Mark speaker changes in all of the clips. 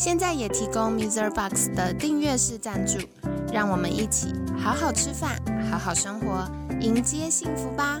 Speaker 1: 现在也提供 Mr. Box 的订阅式赞助，让我们一起好好吃饭，好好生活，迎接幸福吧！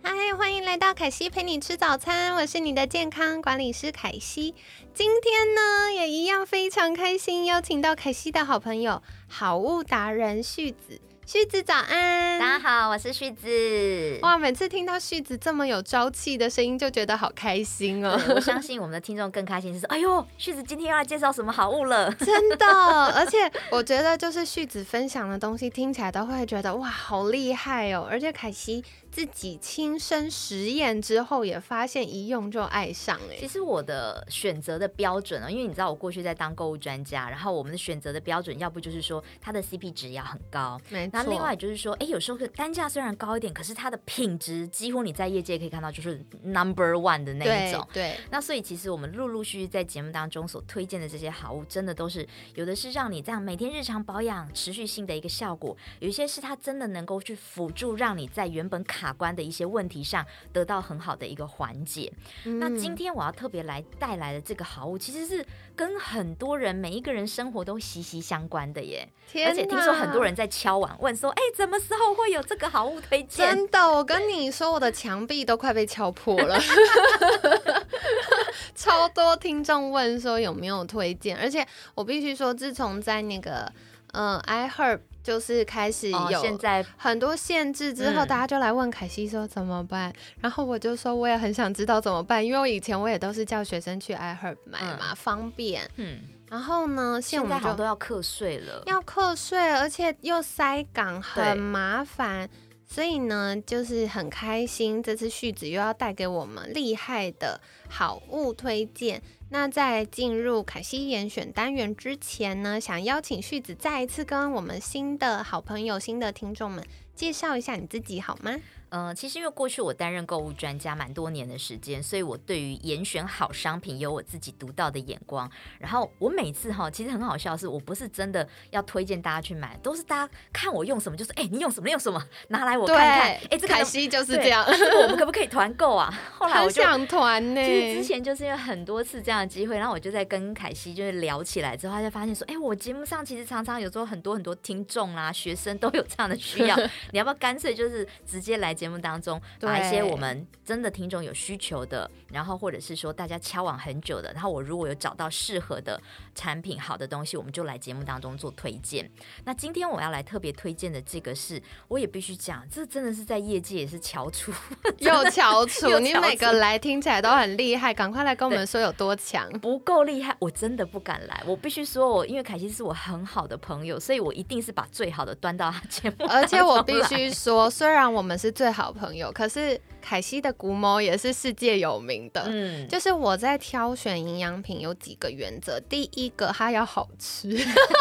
Speaker 1: 嗨，欢迎来到凯西陪你吃早餐，我是你的健康管理师凯西。今天呢，也一样非常开心，邀请到凯西的好朋友好物达人旭子。旭子早安，
Speaker 2: 大家好，我是旭子。
Speaker 1: 哇，每次听到旭子这么有朝气的声音，就觉得好开心哦。
Speaker 2: 我相信我们的听众更开心，是说，哎呦，旭子今天要来介绍什么好物了？
Speaker 1: 真的，而且我觉得就是旭子分享的东西听起来都会觉得哇，好厉害哦。而且凯西。自己亲身实验之后，也发现一用就爱上哎。
Speaker 2: 其实我的选择的标准啊，因为你知道我过去在当购物专家，然后我们的选择的标准，要不就是说它的 CP 值要很高，
Speaker 1: 没错。
Speaker 2: 那另外就是说，哎，有时候单价虽然高一点，可是它的品质几乎你在业界可以看到就是 number one 的那一种。
Speaker 1: 对。
Speaker 2: 那所以其实我们陆陆续续在节目当中所推荐的这些好物，真的都是有的是让你这样每天日常保养持续性的一个效果，有一些是它真的能够去辅助让你在原本卡。关的一些问题上得到很好的一个缓解。那今天我要特别来带来的这个好物，其实是跟很多人每一个人生活都息息相关的耶。而且听说很多人在敲碗问说：“哎，什么时候会有这个好物推荐？”
Speaker 1: 真的，我跟你说，我的墙壁都快被敲破了。超多听众问说有没有推荐，而且我必须说，自从在那个嗯，iHerb。就是开始有
Speaker 2: 现在
Speaker 1: 很多限制之后，大家就来问凯西说怎么办？然后我就说我也很想知道怎么办，因为我以前我也都是叫学生去 iHerb 买嘛，方便。嗯，然后呢，
Speaker 2: 现在好像都要课税了，
Speaker 1: 要课税，而且又塞港，很麻烦。所以呢，就是很开心，这次旭子又要带给我们厉害的好物推荐。那在进入凯西严选单元之前呢，想邀请旭子再一次跟我们新的好朋友、新的听众们介绍一下你自己好吗？
Speaker 2: 嗯，其实因为过去我担任购物专家蛮多年的时间，所以我对于严选好商品有我自己独到的眼光。然后我每次哈，其实很好笑的是，我不是真的要推荐大家去买，都是大家看我用什么，就是哎，你用什么用什么，拿来我看看。哎，这
Speaker 1: 凯西就是这样。
Speaker 2: 我们可不可以团购啊？后来我就
Speaker 1: 想团呢。
Speaker 2: 其实之前就是因为很多次这样的机会，然后我就在跟凯西就是聊起来之后，他就发现说，哎，我节目上其实常常有时候很多很多听众啦、学生都有这样的需要，你要不要干脆就是直接来节目当中？把一些我们真的听众有需求的，然后或者是说大家敲往很久的，然后我如果有找到适合的产品、好的东西，我们就来节目当中做推荐。那今天我要来特别推荐的这个是，我也必须讲，这真的是在业界也是翘楚，
Speaker 1: 又翘楚，你每个来听起来都很厉害，赶快来跟我们说有多强。
Speaker 2: 不够厉害，我真的不敢来。我必须说，我因为凯西是我很好的朋友，所以我一定是把最好的端到他节目。
Speaker 1: 而且我必须说，虽然我们是最好朋友。可是凯西的古某也是世界有名的，嗯，就是我在挑选营养品有几个原则，第一个它要好吃，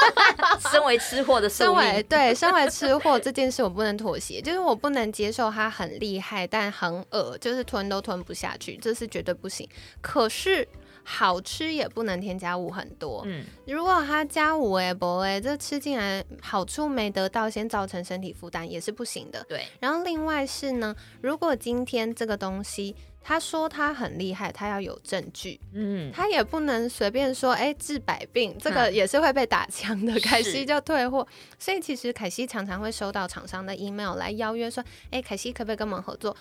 Speaker 2: 身为吃货的
Speaker 1: 身为对身为吃货这件事我不能妥协，就是我不能接受它很厉害但很恶，就是吞都吞不下去，这是绝对不行。可是。好吃也不能添加物很多。嗯，如果它加五哎不哎这吃进来好处没得到，先造成身体负担也是不行的。
Speaker 2: 对。
Speaker 1: 然后另外是呢，如果今天这个东西他说他很厉害，他要有证据。嗯。他也不能随便说，哎，治百病，这个也是会被打枪的。凯西就退货。所以其实凯西常常会收到厂商的 email 来邀约说，哎，凯西可不可以跟我们合作？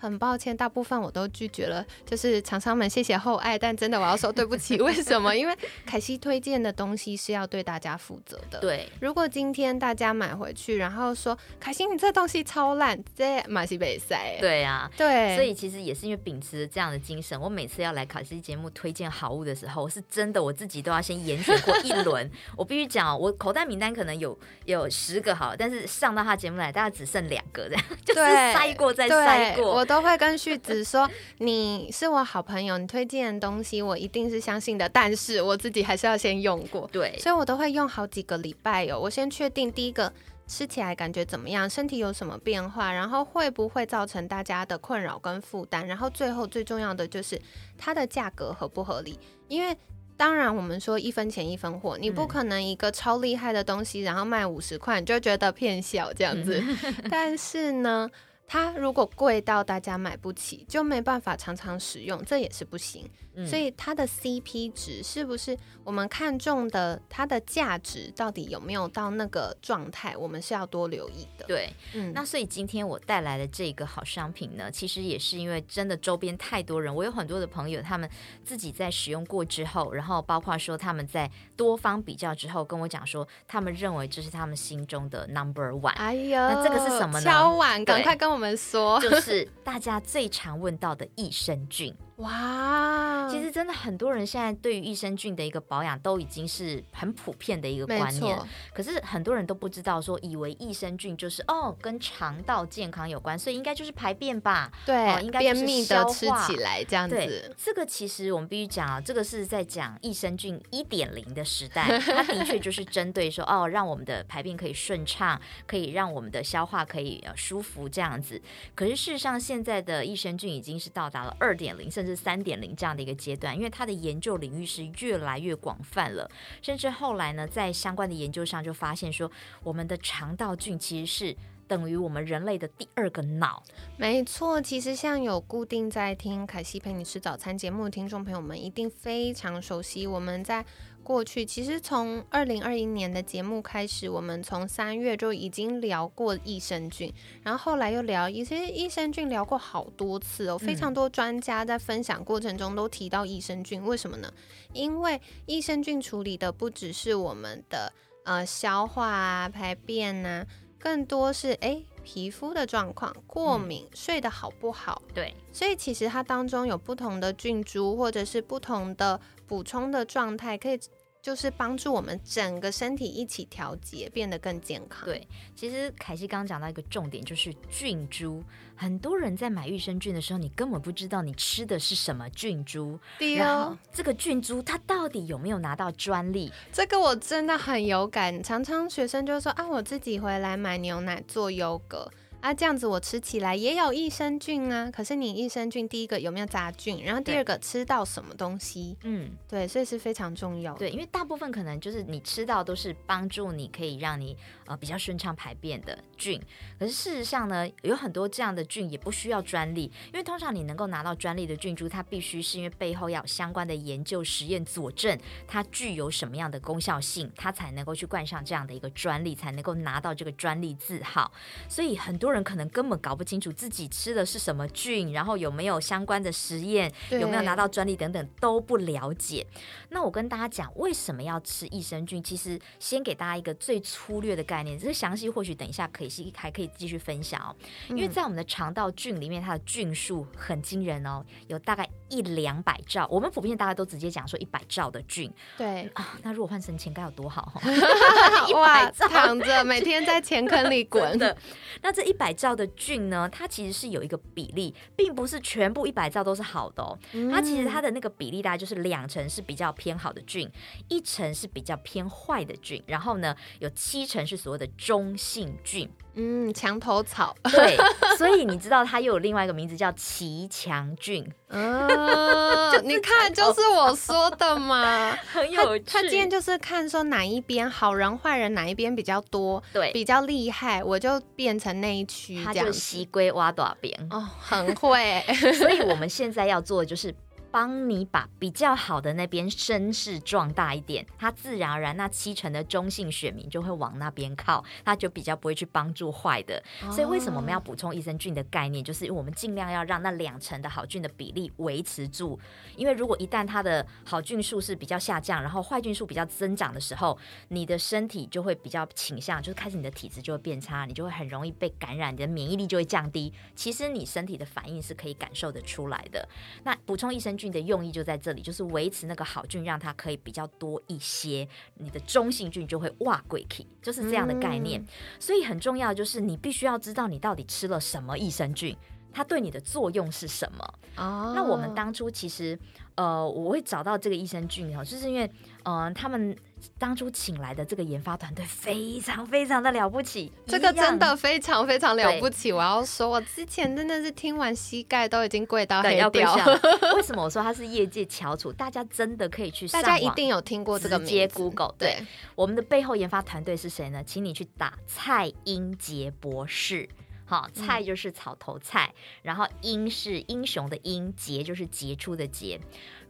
Speaker 1: 很抱歉，大部分我都拒绝了。就是厂商们，谢谢厚爱，但真的我要说对不起。为什么？因为凯西推荐的东西是要对大家负责的。
Speaker 2: 对，
Speaker 1: 如果今天大家买回去，然后说凯西你这东西超烂，这马西北塞。
Speaker 2: 对啊，
Speaker 1: 对。
Speaker 2: 所以其实也是因为秉持这样的精神，我每次要来凯西节目推荐好物的时候，是真的我自己都要先严选过一轮。我必须讲，我口袋名单可能有有十个好，但是上到他节目来，大概只剩两个这样，就是筛过再筛过。
Speaker 1: 我都会跟旭子说，你是我好朋友，你推荐的东西我一定是相信的，但是我自己还是要先用过。
Speaker 2: 对，
Speaker 1: 所以我都会用好几个礼拜哦，我先确定第一个吃起来感觉怎么样，身体有什么变化，然后会不会造成大家的困扰跟负担，然后最后最重要的就是它的价格合不合理，因为。当然，我们说一分钱一分货，你不可能一个超厉害的东西，然后卖五十块，你就觉得骗小这样子。但是呢。它如果贵到大家买不起，就没办法常常使用，这也是不行。所以它的 CP 值是不是我们看中的？它的价值到底有没有到那个状态？我们是要多留意的。
Speaker 2: 对，嗯。那所以今天我带来的这个好商品呢，其实也是因为真的周边太多人，我有很多的朋友，他们自己在使用过之后，然后包括说他们在多方比较之后，跟我讲说，他们认为这是他们心中的 Number One。哎呦，那这个是什么呢？
Speaker 1: 敲碗，赶快跟我。们说，
Speaker 2: 就是大家最常问到的益生菌。哇，其实真的很多人现在对于益生菌的一个保养都已经是很普遍的一个观念，可是很多人都不知道，说以为益生菌就是哦跟肠道健康有关，所以应该就是排便吧？
Speaker 1: 对，
Speaker 2: 应该
Speaker 1: 便秘的吃起来这样子。
Speaker 2: 这个其实我们必须讲啊，这个是在讲益生菌一点零的时代，它的确就是针对说哦，让我们的排便可以顺畅，可以让我们的消化可以舒服这样子。可是事实上，现在的益生菌已经是到达了二点零，甚至是三点零这样的一个阶段，因为它的研究领域是越来越广泛了，甚至后来呢，在相关的研究上就发现说，我们的肠道菌其实是等于我们人类的第二个脑。
Speaker 1: 没错，其实像有固定在听凯西陪你吃早餐节目的听众朋友们，一定非常熟悉我们在。过去其实从二零二一年的节目开始，我们从三月就已经聊过益生菌，然后后来又聊一些益生菌，聊过好多次哦。非常多专家在分享过程中都提到益生菌，为什么呢？因为益生菌处理的不只是我们的呃消化啊、排便呐，更多是诶皮肤的状况、过敏、睡得好不好。
Speaker 2: 对，
Speaker 1: 所以其实它当中有不同的菌株，或者是不同的。补充的状态可以，就是帮助我们整个身体一起调节，变得更健康。
Speaker 2: 对，其实凯西刚刚讲到一个重点，就是菌株。很多人在买益生菌的时候，你根本不知道你吃的是什么菌株，然后这个菌株它到底有没有拿到专利？
Speaker 1: 这个我真的很有感，常常学生就说啊，我自己回来买牛奶做优格。啊，这样子我吃起来也有益生菌啊。可是你益生菌第一个有没有杂菌？然后第二个吃到什么东西？嗯，对，所以是非常重要。
Speaker 2: 对，因为大部分可能就是你吃到都是帮助你可以让你呃比较顺畅排便的菌。可是事实上呢，有很多这样的菌也不需要专利，因为通常你能够拿到专利的菌株，它必须是因为背后要有相关的研究实验佐证它具有什么样的功效性，它才能够去冠上这样的一个专利，才能够拿到这个专利字号。所以很多。人可能根本搞不清楚自己吃的是什么菌，然后有没有相关的实验，有没有拿到专利等等都不了解。那我跟大家讲，为什么要吃益生菌？其实先给大家一个最粗略的概念，这是详细或许等一下可以还可以继续分享哦。因为在我们的肠道菌里面，它的菌数很惊人哦，有大概一两百兆。我们普遍大家都直接讲说一百兆的菌。
Speaker 1: 对
Speaker 2: 啊，那如果换成钱该有多好哈！
Speaker 1: 哇，躺着每天在钱坑里滚
Speaker 2: 的，那这一。百兆的菌呢，它其实是有一个比例，并不是全部一百兆都是好的哦。它其实它的那个比例大概就是两成是比较偏好的菌，一成是比较偏坏的菌，然后呢有七成是所谓的中性菌。
Speaker 1: 嗯，墙头草。
Speaker 2: 对，所以你知道它又有另外一个名字叫奇强菌。
Speaker 1: 啊，你看，就是我说的嘛，
Speaker 2: 很有趣。
Speaker 1: 他今天就是看说哪一边好人坏人哪一边比较多，
Speaker 2: 对，
Speaker 1: 比较厉害，我就变成那一区，
Speaker 2: 他就西龟挖多少边
Speaker 1: 哦，很会。
Speaker 2: 所以我们现在要做的就是。帮你把比较好的那边声势壮大一点，它自然而然那七成的中性选民就会往那边靠，它就比较不会去帮助坏的。所以为什么我们要补充益生菌的概念？就是我们尽量要让那两成的好菌的比例维持住，因为如果一旦它的好菌数是比较下降，然后坏菌数比较增长的时候，你的身体就会比较倾向，就是开始你的体质就会变差，你就会很容易被感染，你的免疫力就会降低。其实你身体的反应是可以感受得出来的。那补充益生菌的用意就在这里，就是维持那个好菌，让它可以比较多一些，你的中性菌就会哇贵气，就是这样的概念。所以很重要就是你必须要知道你到底吃了什么益生菌。它对你的作用是什么？哦，那我们当初其实，呃，我会找到这个益生菌哦，就是因为，嗯，他们当初请来的这个研发团队非常非常的了不起，
Speaker 1: 这个真的非常非常了不起。我要说，我之前真的是听完膝盖都已经跪到黑掉。
Speaker 2: 为什么我说他是业界翘楚？大家真的可以去，大
Speaker 1: 家一定有听过这个
Speaker 2: 接 Google。对，我们的背后研发团队是谁呢？请你去打蔡英杰博士。好，菜就是草头菜，然后英是英雄的英，杰就是杰出的杰。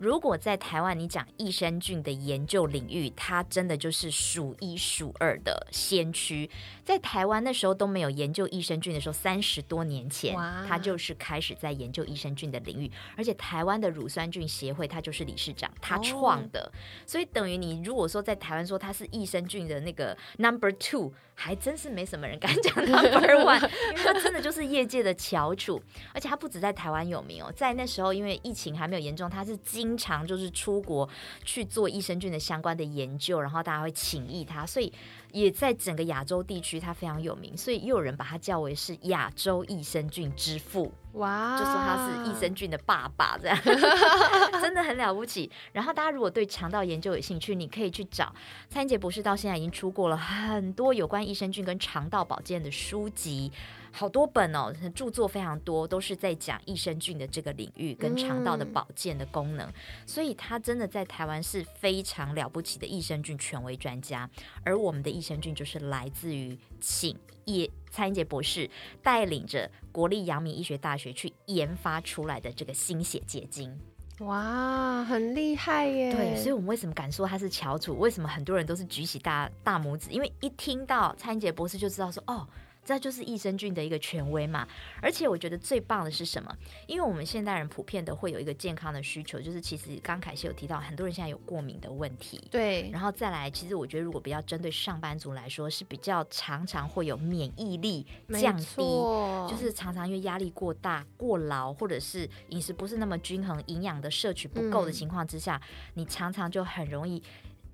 Speaker 2: 如果在台湾，你讲益生菌的研究领域，它真的就是数一数二的先驱。在台湾那时候都没有研究益生菌的时候，三十多年前，他就是开始在研究益生菌的领域。而且台湾的乳酸菌协会，他就是理事长，他创的。所以等于你如果说在台湾说他是益生菌的那个 number two，还真是没什么人敢讲 number one，因为他真的就是业界的翘楚。而且他不止在台湾有名哦，在那时候因为疫情还没有严重，他是经经常就是出国去做益生菌的相关的研究，然后大家会请益他，所以也在整个亚洲地区他非常有名，所以又有人把他叫为是亚洲益生菌之父。哇，就说他是益生菌的爸爸，这样 真的很了不起。然后大家如果对肠道研究有兴趣，你可以去找蔡英杰博士，到现在已经出过了很多有关益生菌跟肠道保健的书籍。好多本哦，著作非常多，都是在讲益生菌的这个领域跟肠道的保健的功能，所以他真的在台湾是非常了不起的益生菌权威专家。而我们的益生菌就是来自于请叶蔡英杰博士带领着国立阳明医学大学去研发出来的这个心血结晶。
Speaker 1: 哇，很厉害耶！
Speaker 2: 对，所以我们为什么敢说他是翘楚？为什么很多人都是举起大大拇指？因为一听到蔡英杰博士就知道说哦。这就是益生菌的一个权威嘛，而且我觉得最棒的是什么？因为我们现代人普遍的会有一个健康的需求，就是其实刚凯西有提到，很多人现在有过敏的问题。
Speaker 1: 对，
Speaker 2: 然后再来，其实我觉得如果比较针对上班族来说，是比较常常会有免疫力降低，就是常常因为压力过大、过劳，或者是饮食不是那么均衡、营养的摄取不够的情况之下，你常常就很容易。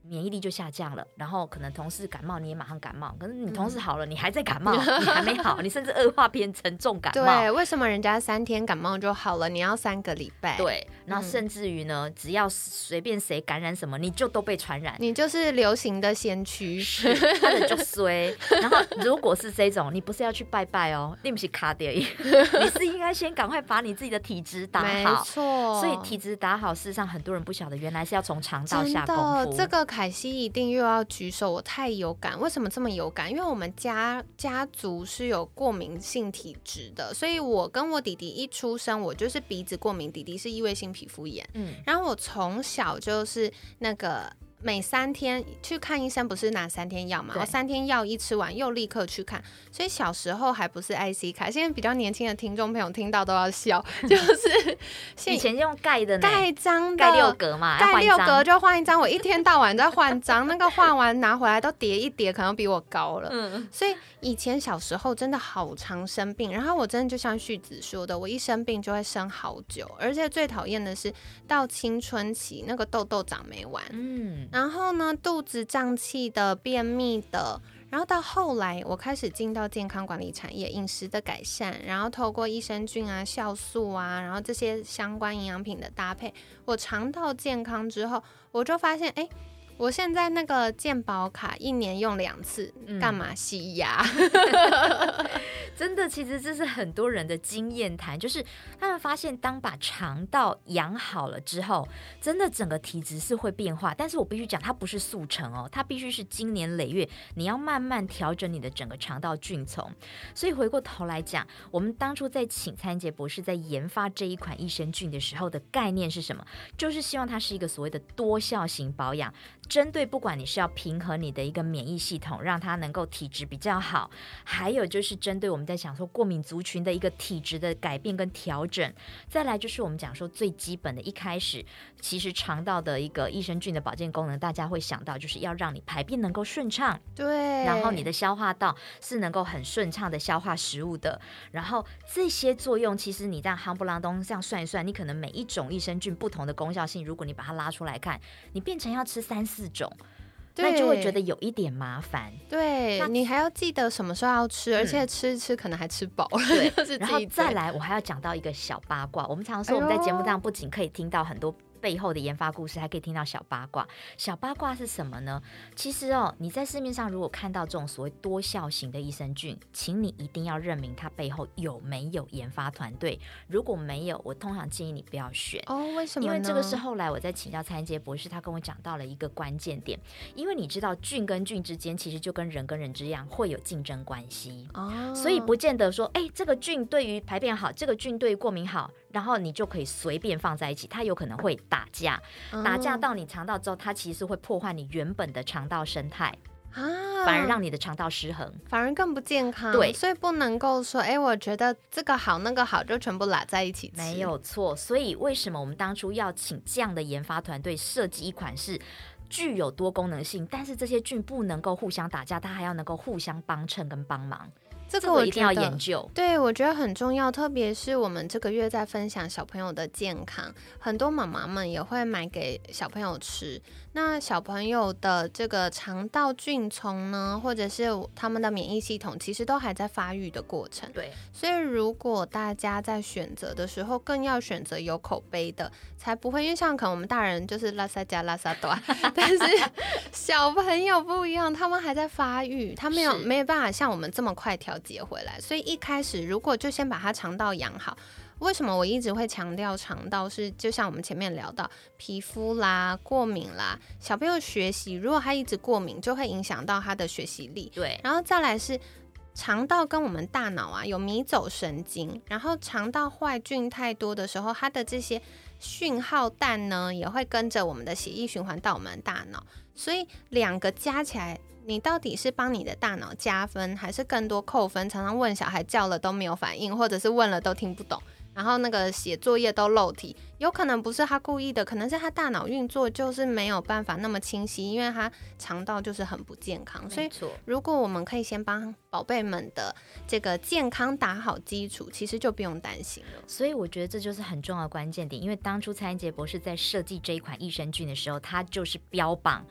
Speaker 2: 免疫力就下降了，然后可能同事感冒你也马上感冒，可是你同事好了你还在感冒，你还没好，你甚至恶化变成重感
Speaker 1: 冒。对，为什么人家三天感冒就好了，你要三个礼拜？
Speaker 2: 对，然后甚至于呢，只要随便谁感染什么，你就都被传染，
Speaker 1: 你就是流行的先驱，
Speaker 2: 他的就衰。然后如果是这种，你不是要去拜拜哦，你不是卡掉，你是应该先赶快把你自己的体质打好。没
Speaker 1: 错，
Speaker 2: 所以体质打好，事实上很多人不晓得，原来是要从肠道下功夫。
Speaker 1: 这个。凯西一定又要举手，我太有感。为什么这么有感？因为我们家家族是有过敏性体质的，所以我跟我弟弟一出生，我就是鼻子过敏，弟弟是异位性皮肤炎。嗯，然后我从小就是那个。每三天去看医生，不是拿三天药嘛？我三天药一吃完，又立刻去看。所以小时候还不是 IC 卡，现在比较年轻的听众朋友听到都要笑，就是
Speaker 2: 以前用盖的
Speaker 1: 盖章的
Speaker 2: 盖六格嘛，
Speaker 1: 盖六格就换一张。我一天到晚在换章，那个换完拿回来都叠一叠，可能比我高了。嗯，所以以前小时候真的好常生病，然后我真的就像旭子说的，我一生病就会生好久，而且最讨厌的是到青春期那个痘痘长没完。嗯。然后呢，肚子胀气的、便秘的，然后到后来，我开始进到健康管理产业，饮食的改善，然后透过益生菌啊、酵素啊，然后这些相关营养品的搭配，我尝到健康之后，我就发现，哎。我现在那个健保卡一年用两次，干嘛洗牙？
Speaker 2: 真的，其实这是很多人的经验谈，就是他们发现，当把肠道养好了之后，真的整个体质是会变化。但是我必须讲，它不是速成哦，它必须是经年累月，你要慢慢调整你的整个肠道菌丛。所以回过头来讲，我们当初在请蔡杰博士在研发这一款益生菌的时候的概念是什么？就是希望它是一个所谓的多效型保养。针对不管你是要平衡你的一个免疫系统，让它能够体质比较好，还有就是针对我们在想说过敏族群的一个体质的改变跟调整，再来就是我们讲说最基本的一开始，其实肠道的一个益生菌的保健功能，大家会想到就是要让你排便能够顺畅，
Speaker 1: 对，
Speaker 2: 然后你的消化道是能够很顺畅的消化食物的，然后这些作用其实你这样夯不啷咚这样算一算，你可能每一种益生菌不同的功效性，如果你把它拉出来看，你变成要吃三。四种，那就会觉得有一点麻烦。
Speaker 1: 对你还要记得什么时候要吃，而且吃一吃可能还吃饱了。
Speaker 2: 对，然后再来，我还要讲到一个小八卦。我们常说我们在节目上不仅可以听到很多。背后的研发故事，还可以听到小八卦。小八卦是什么呢？其实哦，你在市面上如果看到这种所谓多效型的益生菌，请你一定要认明它背后有没有研发团队。如果没有，我通常建议你不要选
Speaker 1: 哦。为什么？
Speaker 2: 因为这个是后来我在请教蔡英杰博士，他跟我讲到了一个关键点。因为你知道，菌跟菌之间其实就跟人跟人之一样，会有竞争关系哦。所以不见得说，哎，这个菌对于排便好，这个菌对于过敏好。然后你就可以随便放在一起，它有可能会打架，打架到你肠道之后，它其实会破坏你原本的肠道生态啊，反而让你的肠道失衡，
Speaker 1: 反而更不健康。
Speaker 2: 对，
Speaker 1: 所以不能够说，哎，我觉得这个好，那个好，就全部拉在一起
Speaker 2: 没有错。所以为什么我们当初要请这样的研发团队设计一款是具有多功能性，但是这些菌不能够互相打架，它还要能够互相帮衬跟帮忙。
Speaker 1: 这个我
Speaker 2: 一定要研究，
Speaker 1: 对我觉得很重要，特别是我们这个月在分享小朋友的健康，很多妈妈们也会买给小朋友吃。那小朋友的这个肠道菌丛呢，或者是他们的免疫系统，其实都还在发育的过程。
Speaker 2: 对，
Speaker 1: 所以如果大家在选择的时候，更要选择有口碑的，才不会因为像可能我们大人就是拉萨加拉萨多，但是 小朋友不一样，他们还在发育，他没有没有办法像我们这么快调节回来。所以一开始如果就先把它肠道养好。为什么我一直会强调肠道是？就像我们前面聊到皮肤啦、过敏啦，小朋友学习如果他一直过敏，就会影响到他的学习力。
Speaker 2: 对，
Speaker 1: 然后再来是肠道跟我们大脑啊有迷走神经，然后肠道坏菌太多的时候，它的这些讯号弹呢也会跟着我们的血液循环到我们大脑，所以两个加起来，你到底是帮你的大脑加分，还是更多扣分？常常问小孩叫了都没有反应，或者是问了都听不懂。然后那个写作业都漏题，有可能不是他故意的，可能是他大脑运作就是没有办法那么清晰，因为他肠道就是很不健康。所以，如果我们可以先帮宝贝们的这个健康打好基础，其实就不用担心了。
Speaker 2: 所以，我觉得这就是很重要的关键点，因为当初蔡英杰博士在设计这一款益生菌的时候，他就是标榜。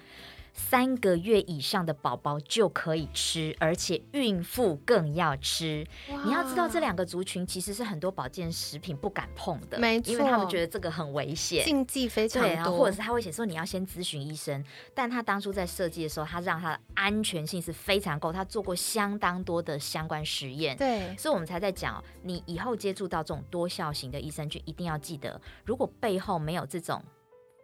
Speaker 2: 三个月以上的宝宝就可以吃，而且孕妇更要吃。你要知道，这两个族群其实是很多保健食品不敢碰的，
Speaker 1: 没错，
Speaker 2: 因为他们觉得这个很危险，
Speaker 1: 禁忌非常多，
Speaker 2: 或者是他会写说你要先咨询医生。但他当初在设计的时候，他让他的安全性是非常够，他做过相当多的相关实验。
Speaker 1: 对，
Speaker 2: 所以我们才在讲，你以后接触到这种多效型的益生菌，一定要记得，如果背后没有这种。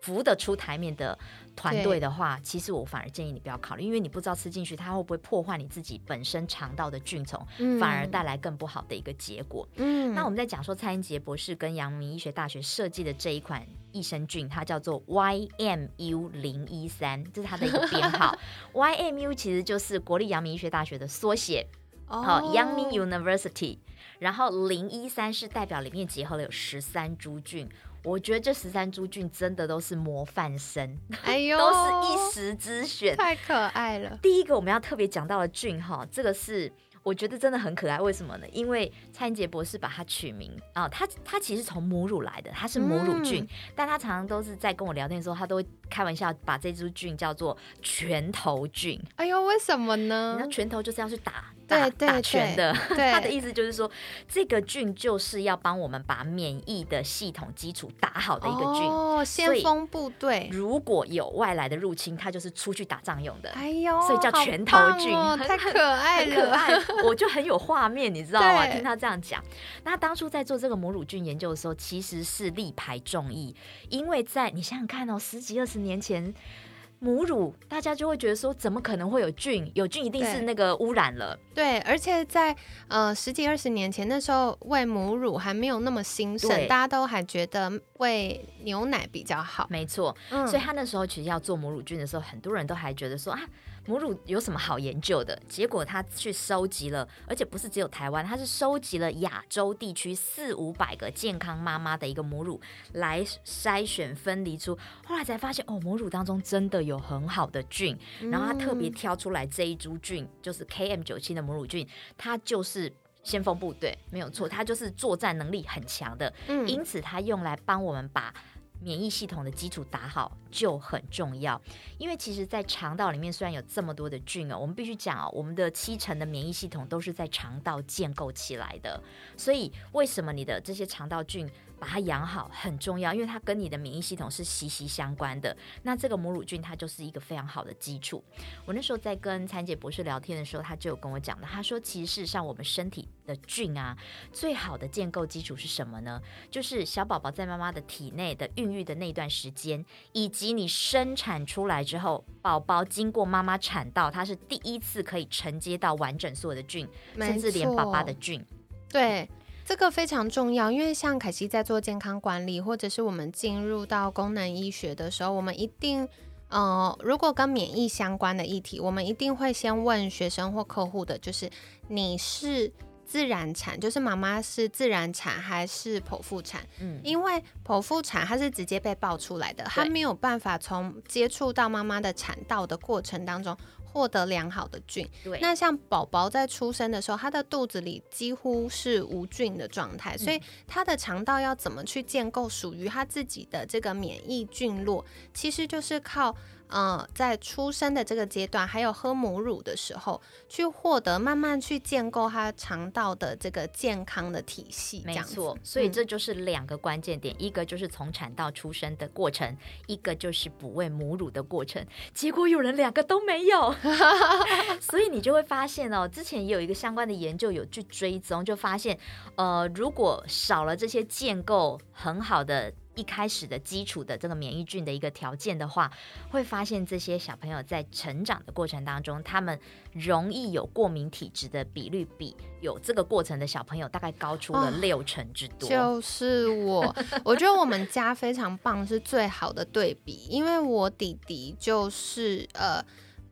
Speaker 2: 扶得出台面的团队的话，其实我反而建议你不要考虑，因为你不知道吃进去它会不会破坏你自己本身肠道的菌丛，反而带来更不好的一个结果。嗯，那我们在讲说蔡英杰博士跟阳明医学大学设计的这一款益生菌，它叫做 YMU 零一三，这是它的一个编号。YMU 其实就是国立阳明医学大学的缩写，好，Yangming University。然后零一三是代表里面结合了有十三株菌。我觉得这十三株菌真的都是模范生，哎呦，都是一时之选，
Speaker 1: 太可爱了。
Speaker 2: 第一个我们要特别讲到的菌哈，这个是我觉得真的很可爱。为什么呢？因为蔡英杰博士把它取名啊，他他其实从母乳来的，它是母乳菌，但他常常都是在跟我聊天的时候，他都会开玩笑把这株菌叫做拳头菌。
Speaker 1: 哎呦，为什么呢？
Speaker 2: 你知道拳头就是要去打。打打拳的，他的意思就是说，这个菌就是要帮我们把免疫的系统基础打好的一个菌
Speaker 1: 哦，先锋部队。
Speaker 2: 如果有外来的入侵，它就是出去打仗用的。哎呦，所以叫拳头菌，
Speaker 1: 太可爱了，可
Speaker 2: 爱，我就很有画面，你知道吗？听他这样讲，那当初在做这个母乳菌研究的时候，其实是力排众议，因为在你想想看哦，十几二十年前。母乳，大家就会觉得说，怎么可能会有菌？有菌一定是那个污染了。
Speaker 1: 对，而且在呃十几二十年前，那时候喂母乳还没有那么兴盛，大家都还觉得喂牛奶比较好。
Speaker 2: 没错，所以他那时候其实要做母乳菌的时候，很多人都还觉得说啊。母乳有什么好研究的？结果他去收集了，而且不是只有台湾，他是收集了亚洲地区四五百个健康妈妈的一个母乳来筛选分离出，后来才发现哦，母乳当中真的有很好的菌，然后他特别挑出来这一株菌，就是 KM 九七的母乳菌，它就是先锋部队，没有错，它就是作战能力很强的，因此它用来帮我们把。免疫系统的基础打好就很重要，因为其实，在肠道里面虽然有这么多的菌哦，我们必须讲哦，我们的七成的免疫系统都是在肠道建构起来的，所以为什么你的这些肠道菌？把它养好很重要，因为它跟你的免疫系统是息息相关的。那这个母乳菌它就是一个非常好的基础。我那时候在跟参姐博士聊天的时候，他就有跟我讲的，他说其实事实上我们身体的菌啊，最好的建构基础是什么呢？就是小宝宝在妈妈的体内的孕育的那段时间，以及你生产出来之后，宝宝经过妈妈产道，它是第一次可以承接到完整所有的菌，甚至连爸爸的菌。
Speaker 1: 对。这个非常重要，因为像凯西在做健康管理，或者是我们进入到功能医学的时候，我们一定，呃，如果跟免疫相关的议题，我们一定会先问学生或客户的，就是你是自然产，就是妈妈是自然产还是剖腹产？嗯，因为剖腹产它是直接被爆出来的，它没有办法从接触到妈妈的产道的过程当中。获得良好的菌，
Speaker 2: 对。
Speaker 1: 那像宝宝在出生的时候，他的肚子里几乎是无菌的状态，所以他的肠道要怎么去建构属于他自己的这个免疫菌落，其实就是靠。嗯，在出生的这个阶段，还有喝母乳的时候，去获得慢慢去建构他肠道的这个健康的体系，
Speaker 2: 没错。所以这就是两个关键点，一个就是从产到出生的过程，一个就是哺喂母乳的过程。结果有人两个都没有，所以你就会发现哦，之前也有一个相关的研究有去追踪，就发现，呃，如果少了这些建构很好的。一开始的基础的这个免疫菌的一个条件的话，会发现这些小朋友在成长的过程当中，他们容易有过敏体质的比率比有这个过程的小朋友大概高出了六成之多。
Speaker 1: 就是我，我觉得我们家非常棒，是最好的对比，因为我弟弟就是呃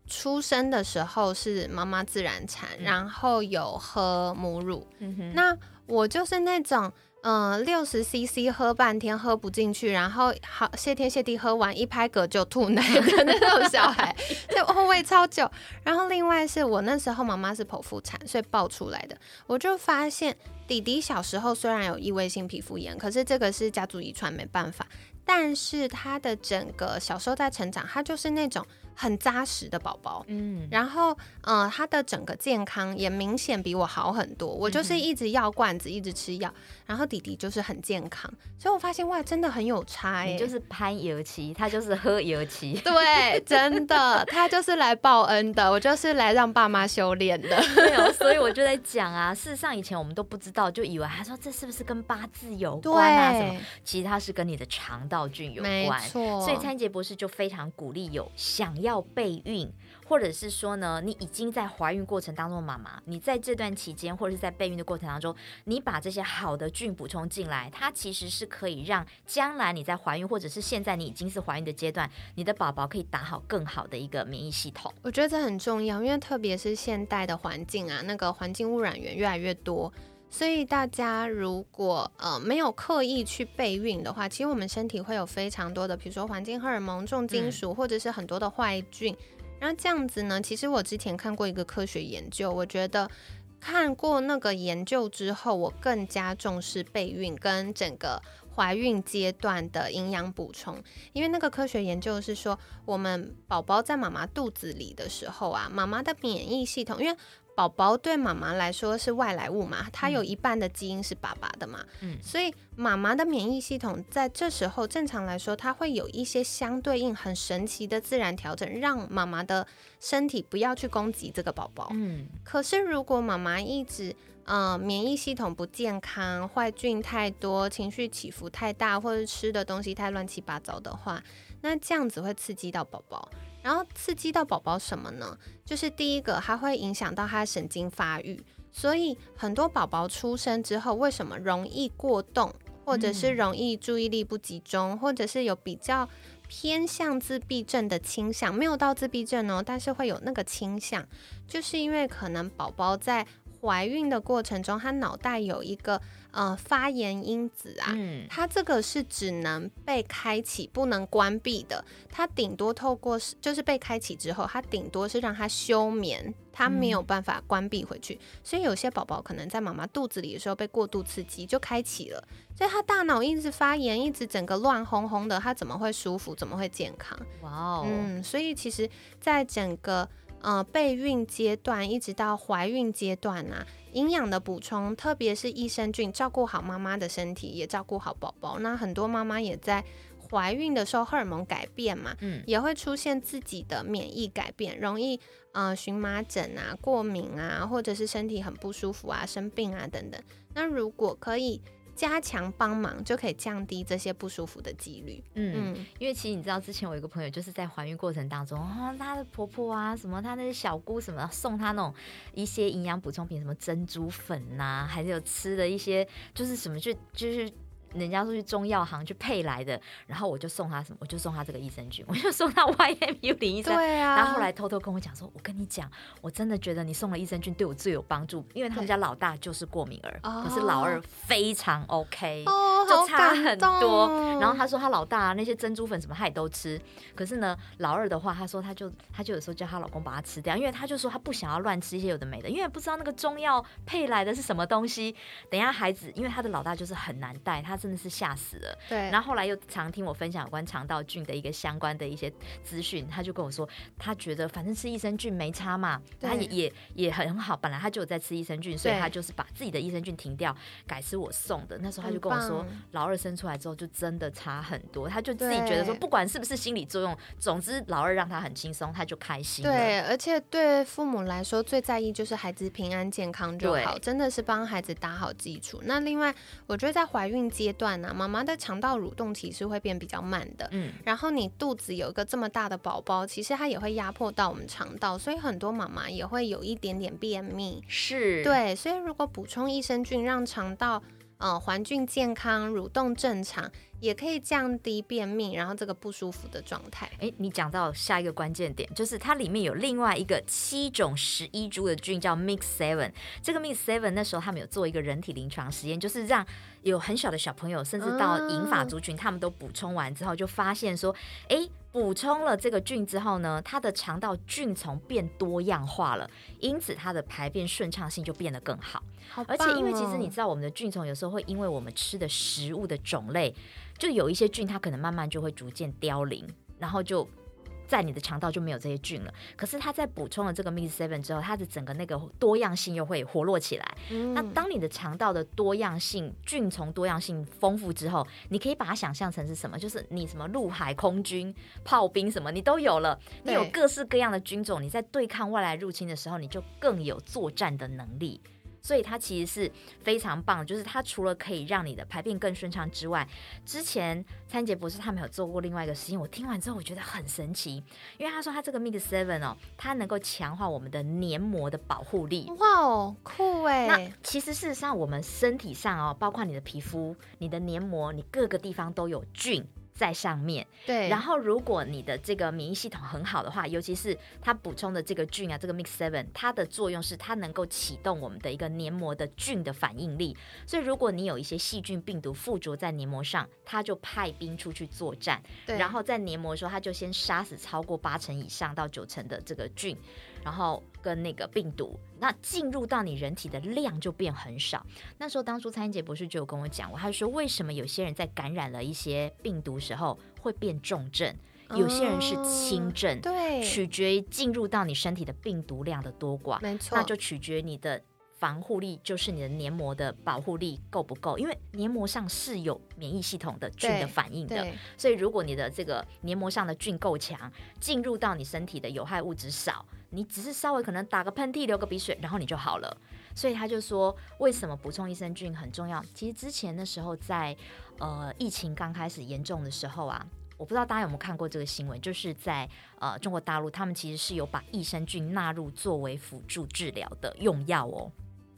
Speaker 1: 出生的时候是妈妈自然产，然后有喝母乳，那我就是那种。嗯，六十 CC 喝半天喝不进去，然后好谢天谢地喝完一拍嗝就吐奶的那种小孩，就后喂超久。然后另外是我那时候妈妈是剖腹产，所以爆出来的，我就发现弟弟小时候虽然有异位性皮肤炎，可是这个是家族遗传没办法，但是他的整个小时候在成长，他就是那种。很扎实的宝宝，嗯，然后，呃，他的整个健康也明显比我好很多。我就是一直药罐子，一直吃药，然后弟弟就是很健康，所以我发现哇，真的很有差。
Speaker 2: 你就是攀油漆，他就是喝油漆，
Speaker 1: 对，真的，他就是来报恩的，我就是来让爸妈修炼的。
Speaker 2: 对哦，所以我就 在讲啊，事实上以前我们都不知道，就以为他说这是不是跟八字有关啊什么？其实它是跟你的肠道菌有关。没
Speaker 1: 错，
Speaker 2: 所以餐杰博士就非常鼓励有想要。要备孕，或者是说呢，你已经在怀孕过程当中，妈妈，你在这段期间，或者是在备孕的过程当中，你把这些好的菌补充进来，它其实是可以让将来你在怀孕，或者是现在你已经是怀孕的阶段，你的宝宝可以打好更好的一个免疫系统。
Speaker 1: 我觉得这很重要，因为特别是现代的环境啊，那个环境污染源越来越多。所以大家如果呃没有刻意去备孕的话，其实我们身体会有非常多的，比如说环境荷尔蒙、重金属，或者是很多的坏菌。然后这样子呢，其实我之前看过一个科学研究，我觉得看过那个研究之后，我更加重视备孕跟整个怀孕阶段的营养补充。因为那个科学研究是说，我们宝宝在妈妈肚子里的时候啊，妈妈的免疫系统，因为宝宝对妈妈来说是外来物嘛，他有一半的基因是爸爸的嘛，嗯，所以妈妈的免疫系统在这时候正常来说，它会有一些相对应很神奇的自然调整，让妈妈的身体不要去攻击这个宝宝，嗯。可是如果妈妈一直嗯免疫系统不健康，坏菌太多，情绪起伏太大，或者吃的东西太乱七八糟的话，那这样子会刺激到宝宝。然后刺激到宝宝什么呢？就是第一个，它会影响到他神经发育，所以很多宝宝出生之后，为什么容易过动，或者是容易注意力不集中，或者是有比较偏向自闭症的倾向，没有到自闭症哦，但是会有那个倾向，就是因为可能宝宝在怀孕的过程中，他脑袋有一个呃发炎因子啊，它这个是只能被开启，不能关闭的。它顶多透过就是被开启之后，它顶多是让它休眠，它没有办法关闭回去。所以有些宝宝可能在妈妈肚子里的时候被过度刺激就开启了，所以他大脑一直发炎，一直整个乱哄哄的，他怎么会舒服？怎么会健康？哇哦，嗯，所以其实在整个。呃，备孕阶段一直到怀孕阶段啊，营养的补充，特别是益生菌，照顾好妈妈的身体，也照顾好宝宝。那很多妈妈也在怀孕的时候荷尔蒙改变嘛，嗯，也会出现自己的免疫改变，容易呃荨麻疹啊、过敏啊，或者是身体很不舒服啊、生病啊等等。那如果可以。加强帮忙就可以降低这些不舒服的几率。
Speaker 2: 嗯，因为其实你知道，之前我有一个朋友就是在怀孕过程当中，哦，她的婆婆啊，什么她那些小姑什么送她那种一些营养补充品，什么珍珠粉呐，还是有吃的一些，就是什么就就是。人家说去中药行去配来的，然后我就送他什么，我就送他这个益生菌，我就送他 YMU 零一三。
Speaker 1: 对啊。
Speaker 2: 然后后来偷偷跟我讲说，我跟你讲，我真的觉得你送了益生菌对我最有帮助，因为他们家老大就是过敏儿，可是老二非常 OK，就差很多。然后他说他老大那些珍珠粉什么他也都吃，可是呢老二的话，他说他就他就有时候叫她老公把它吃掉，因为他就说他不想要乱吃一些有的没的，因为不知道那个中药配来的是什么东西。等一下孩子，因为他的老大就是很难带，他真的是吓死了。
Speaker 1: 对，
Speaker 2: 然后后来又常听我分享有关肠道菌的一个相关的一些资讯，他就跟我说，他觉得反正吃益生菌没差嘛，他也也也很好，本来他就有在吃益生菌，所以他就是把自己的益生菌停掉，改吃我送的。那时候他就跟我说，老二生出来之后就真的差很多，他就自己觉得说，不管是不是心理作用，总之老二让他很轻松，他就开心。
Speaker 1: 对，而且对父母来说最在意就是孩子平安健康就好，真的是帮孩子打好基础。那另外，我觉得在怀孕阶段呢，妈妈。的肠道蠕动其实会变比较慢的，嗯，然后你肚子有一个这么大的宝宝，其实它也会压迫到我们肠道，所以很多妈妈也会有一点点便秘，
Speaker 2: 是
Speaker 1: 对，所以如果补充益生菌，让肠道嗯环境健康、蠕动正常。也可以降低便秘，然后这个不舒服的状态。
Speaker 2: 哎，你讲到下一个关键点，就是它里面有另外一个七种十一株的菌叫 Mix Seven。这个 Mix Seven 那时候他们有做一个人体临床实验，就是让有很小的小朋友，甚至到银发族群，他们都补充完之后，就发现说，哎，补充了这个菌之后呢，它的肠道菌丛变多样化了，因此它的排便顺畅性就变得更好。
Speaker 1: 好，
Speaker 2: 而且因为其实你知道，我们的菌丛有时候会因为我们吃的食物的种类。就有一些菌，它可能慢慢就会逐渐凋零，然后就在你的肠道就没有这些菌了。可是它在补充了这个 Mix Seven 之后，它的整个那个多样性又会活络起来。那当你的肠道的多样性、菌丛多样性丰富之后，你可以把它想象成是什么？就是你什么陆海空军、炮兵什么，你都有了。你有各式各样的军种，你在对抗外来入侵的时候，你就更有作战的能力。所以它其实是非常棒，就是它除了可以让你的排便更顺畅之外，之前参杰博士他们有做过另外一个实验，我听完之后我觉得很神奇，因为他说他这个 Mix Seven 哦，它能够强化我们的黏膜的保护力。
Speaker 1: 哇哦，酷哎！
Speaker 2: 那其实事实上我们身体上哦，包括你的皮肤、你的黏膜，你各个地方都有菌。在上面，
Speaker 1: 对。
Speaker 2: 然后，如果你的这个免疫系统很好的话，尤其是它补充的这个菌啊，这个 Mix Seven，它的作用是它能够启动我们的一个黏膜的菌的反应力。所以，如果你有一些细菌、病毒附着在黏膜上，它就派兵出去作战。
Speaker 1: 对。
Speaker 2: 然后在黏膜的时候，它就先杀死超过八成以上到九成的这个菌。然后跟那个病毒，那进入到你人体的量就变很少。那时候当初蔡英杰博士就有跟我讲过，他说为什么有些人在感染了一些病毒时候会变重症，有些人是轻症，
Speaker 1: 对，
Speaker 2: 取决于进入到你身体的病毒量的多寡，
Speaker 1: 没错，
Speaker 2: 那就取决你的。防护力就是你的黏膜的保护力够不够？因为黏膜上是有免疫系统的菌的反应的，所以如果你的这个黏膜上的菌够强，进入到你身体的有害物质少，你只是稍微可能打个喷嚏、流个鼻水，然后你就好了。所以他就说，为什么补充益生菌很重要？其实之前的时候，在呃疫情刚开始严重的时候啊，我不知道大家有没有看过这个新闻，就是在呃中国大陆，他们其实是有把益生菌纳入作为辅助治疗的用药哦。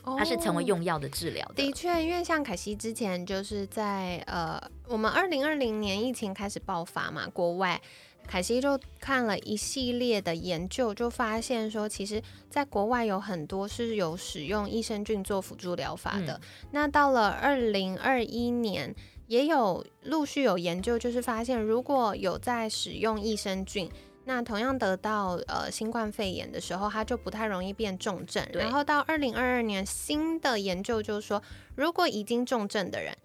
Speaker 2: 它是成为用药的治疗的。
Speaker 1: 的确，因为像凯西之前就是在呃，我们二零二零年疫情开始爆发嘛，国外凯西就看了一系列的研究，就发现说，其实在国外有很多是有使用益生菌做辅助疗法的。那到了二零二一年，也有陆续有研究，就是发现如果有在使用益生菌，那同样得到呃新冠肺炎的时候，它就不太容易变重症。然后到二零二二年，新的研究就是说，如果已经重症的人，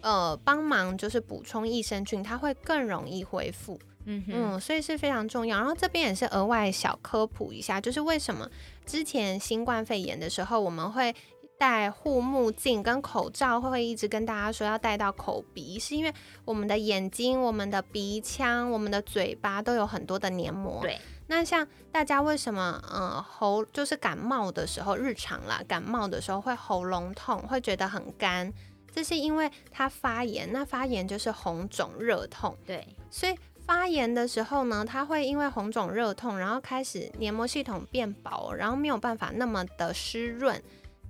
Speaker 1: 呃，帮忙就是补充益生菌，它会更容易恢复。嗯嗯，所以是非常重要。然后这边也是额外小科普一下，就是为什么之前新冠肺炎的时候，我们会戴护目镜跟口罩，会一直跟大家说要戴到口鼻，是因为我们的眼睛、我们的鼻腔、我们的嘴巴都有很多的黏膜。
Speaker 2: 对。
Speaker 1: 那像大家为什么嗯喉就是感冒的时候，日常啦感冒的时候会喉咙痛，会觉得很干，这是因为它发炎。那发炎就是红肿热痛。
Speaker 2: 对。
Speaker 1: 所以。发炎的时候呢，它会因为红肿热痛，然后开始黏膜系统变薄，然后没有办法那么的湿润，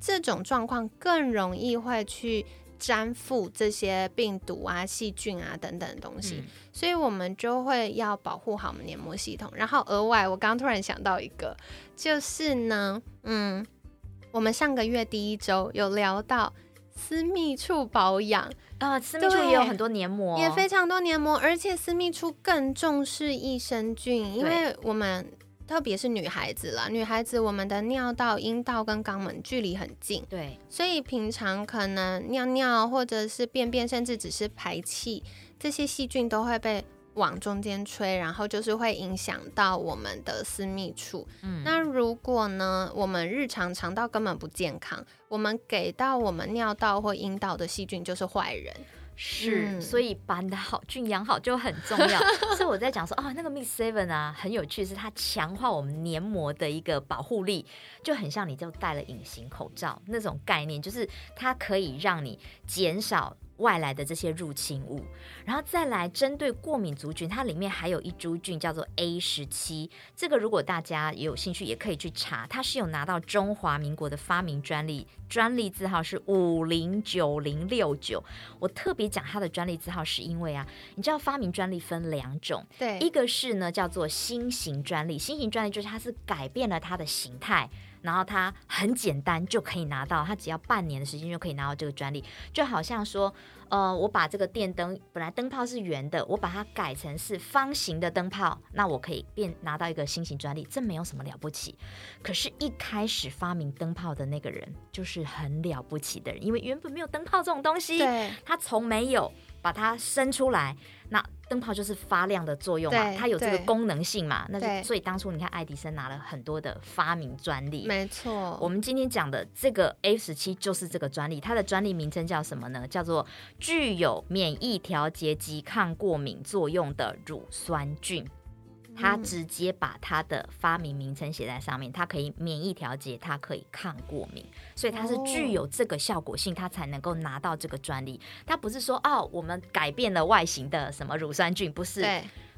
Speaker 1: 这种状况更容易会去粘附这些病毒啊、细菌啊等等东西，所以我们就会要保护好我们黏膜系统。然后额外，我刚突然想到一个，就是呢，嗯，我们上个月第一周有聊到。私密处保养
Speaker 2: 啊，私密处也有很多黏膜，
Speaker 1: 也非常多黏膜，而且私密处更重视益生菌，因为我们特别是女孩子啦，女孩子我们的尿道、阴道跟肛门距离很近，
Speaker 2: 对，
Speaker 1: 所以平常可能尿尿或者是便便，甚至只是排气，这些细菌都会被。往中间吹，然后就是会影响到我们的私密处。嗯，那如果呢，我们日常肠道根本不健康，我们给到我们尿道或阴道的细菌就是坏人。
Speaker 2: 是，所以把你的好，菌养好就很重要。所以我在讲说，哦，那个 Miss Seven 啊，很有趣，是它强化我们黏膜的一个保护力，就很像你就戴了隐形口罩那种概念，就是它可以让你减少。外来的这些入侵物，然后再来针对过敏族群，它里面还有一株菌叫做 A 十七。这个如果大家也有兴趣，也可以去查，它是有拿到中华民国的发明专利，专利字号是五零九零六九。我特别讲它的专利字号，是因为啊，你知道发明专利分两种，
Speaker 1: 对，
Speaker 2: 一个是呢叫做新型专利，新型专利就是它是改变了它的形态。然后它很简单就可以拿到，它只要半年的时间就可以拿到这个专利，就好像说，呃，我把这个电灯本来灯泡是圆的，我把它改成是方形的灯泡，那我可以变拿到一个新型专利，这没有什么了不起。可是，一开始发明灯泡的那个人就是很了不起的人，因为原本没有灯泡这种东西，他从没有把它生出来。那灯泡就是发亮的作用嘛，它有这个功能性嘛，那就所以当初你看爱迪生拿了很多的发明专利，
Speaker 1: 没错。
Speaker 2: 我们今天讲的这个 A 十七就是这个专利，它的专利名称叫什么呢？叫做具有免疫调节及抗过敏作用的乳酸菌。他直接把他的发明名称写在上面，它可以免疫调节，它可以抗过敏，所以它是具有这个效果性，它才能够拿到这个专利。它不是说哦，我们改变了外形的什么乳酸菌，不是，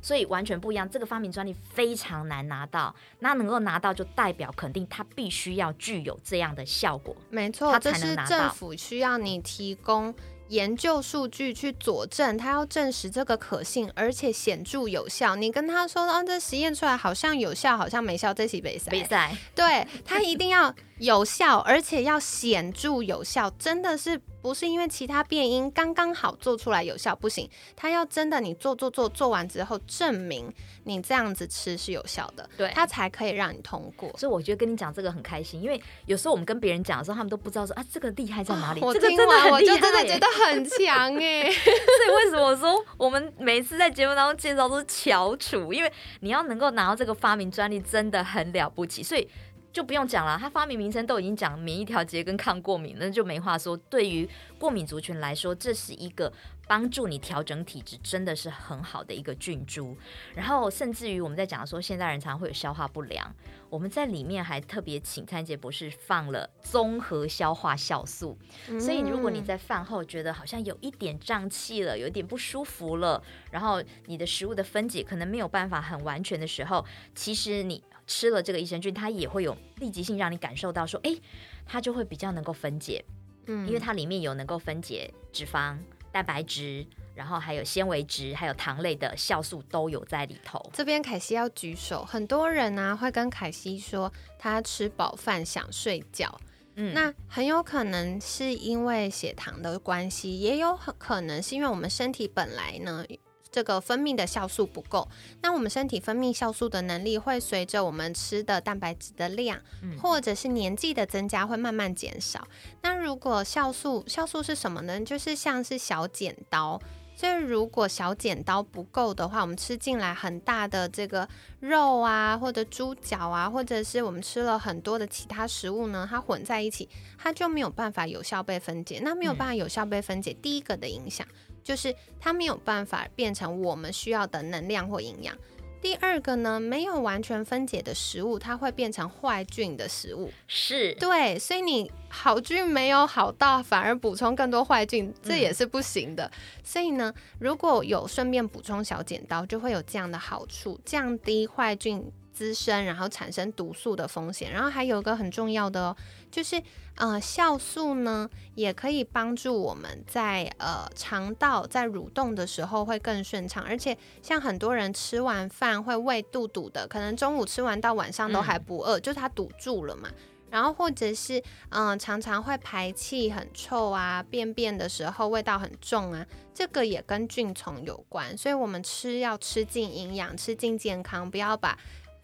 Speaker 2: 所以完全不一样。这个发明专利非常难拿到，那能够拿到就代表肯定它必须要具有这样的效果，
Speaker 1: 没错，这是政府需要你提供。研究数据去佐证，他要证实这个可信，而且显著有效。你跟他说，哦，这实验出来好像有效，好像没效，这起比赛，
Speaker 2: 比赛，
Speaker 1: 对他一定要有效，而且要显著有效，真的是。不是因为其他变音刚刚好做出来有效不行，他要真的你做做做做完之后证明你这样子吃是有效的，
Speaker 2: 对，
Speaker 1: 他才可以让你通过。
Speaker 2: 所以我觉得跟你讲这个很开心，因为有时候我们跟别人讲的时候，他们都不知道说啊这个厉害在哪里。
Speaker 1: 我听完我就真的觉得很强哎。所
Speaker 2: 以为什么说我们每次在节目当中介绍都是翘楚？因为你要能够拿到这个发明专利真的很了不起，所以。就不用讲了，它发明名称都已经讲免疫调节跟抗过敏，那就没话说。对于过敏族群来说，这是一个帮助你调整体质，真的是很好的一个菌株。然后，甚至于我们在讲说，现代人常常会有消化不良，我们在里面还特别请蔡杰博士放了综合消化酵素。所以，如果你在饭后觉得好像有一点胀气了，有一点不舒服了，然后你的食物的分解可能没有办法很完全的时候，其实你。吃了这个益生菌，它也会有立即性，让你感受到说，哎，它就会比较能够分解，嗯，因为它里面有能够分解脂肪、蛋白质。然后还有纤维质，还有糖类的酵素都有在里头。
Speaker 1: 这边凯西要举手，很多人呢会跟凯西说他吃饱饭想睡觉，嗯，那很有可能是因为血糖的关系，也有很可能是因为我们身体本来呢。这个分泌的酵素不够，那我们身体分泌酵素的能力会随着我们吃的蛋白质的量，或者是年纪的增加，会慢慢减少。那如果酵素，酵素是什么呢？就是像是小剪刀，所以如果小剪刀不够的话，我们吃进来很大的这个肉啊，或者猪脚啊，或者是我们吃了很多的其他食物呢，它混在一起，它就没有办法有效被分解。那没有办法有效被分解，第一个的影响。就是它没有办法变成我们需要的能量或营养。第二个呢，没有完全分解的食物，它会变成坏菌的食物。
Speaker 2: 是
Speaker 1: 对，所以你好菌没有好到，反而补充更多坏菌，这也是不行的。所以呢，如果有顺便补充小剪刀，就会有这样的好处，降低坏菌。滋生，然后产生毒素的风险。然后还有一个很重要的哦，就是呃，酵素呢，也可以帮助我们在呃肠道在蠕动的时候会更顺畅。而且像很多人吃完饭会胃肚肚的，可能中午吃完到晚上都还不饿，就是它堵住了嘛。然后或者是嗯，常常会排气很臭啊，便便的时候味道很重啊，这个也跟菌虫有关。所以我们吃要吃进营养，吃进健康，不要把。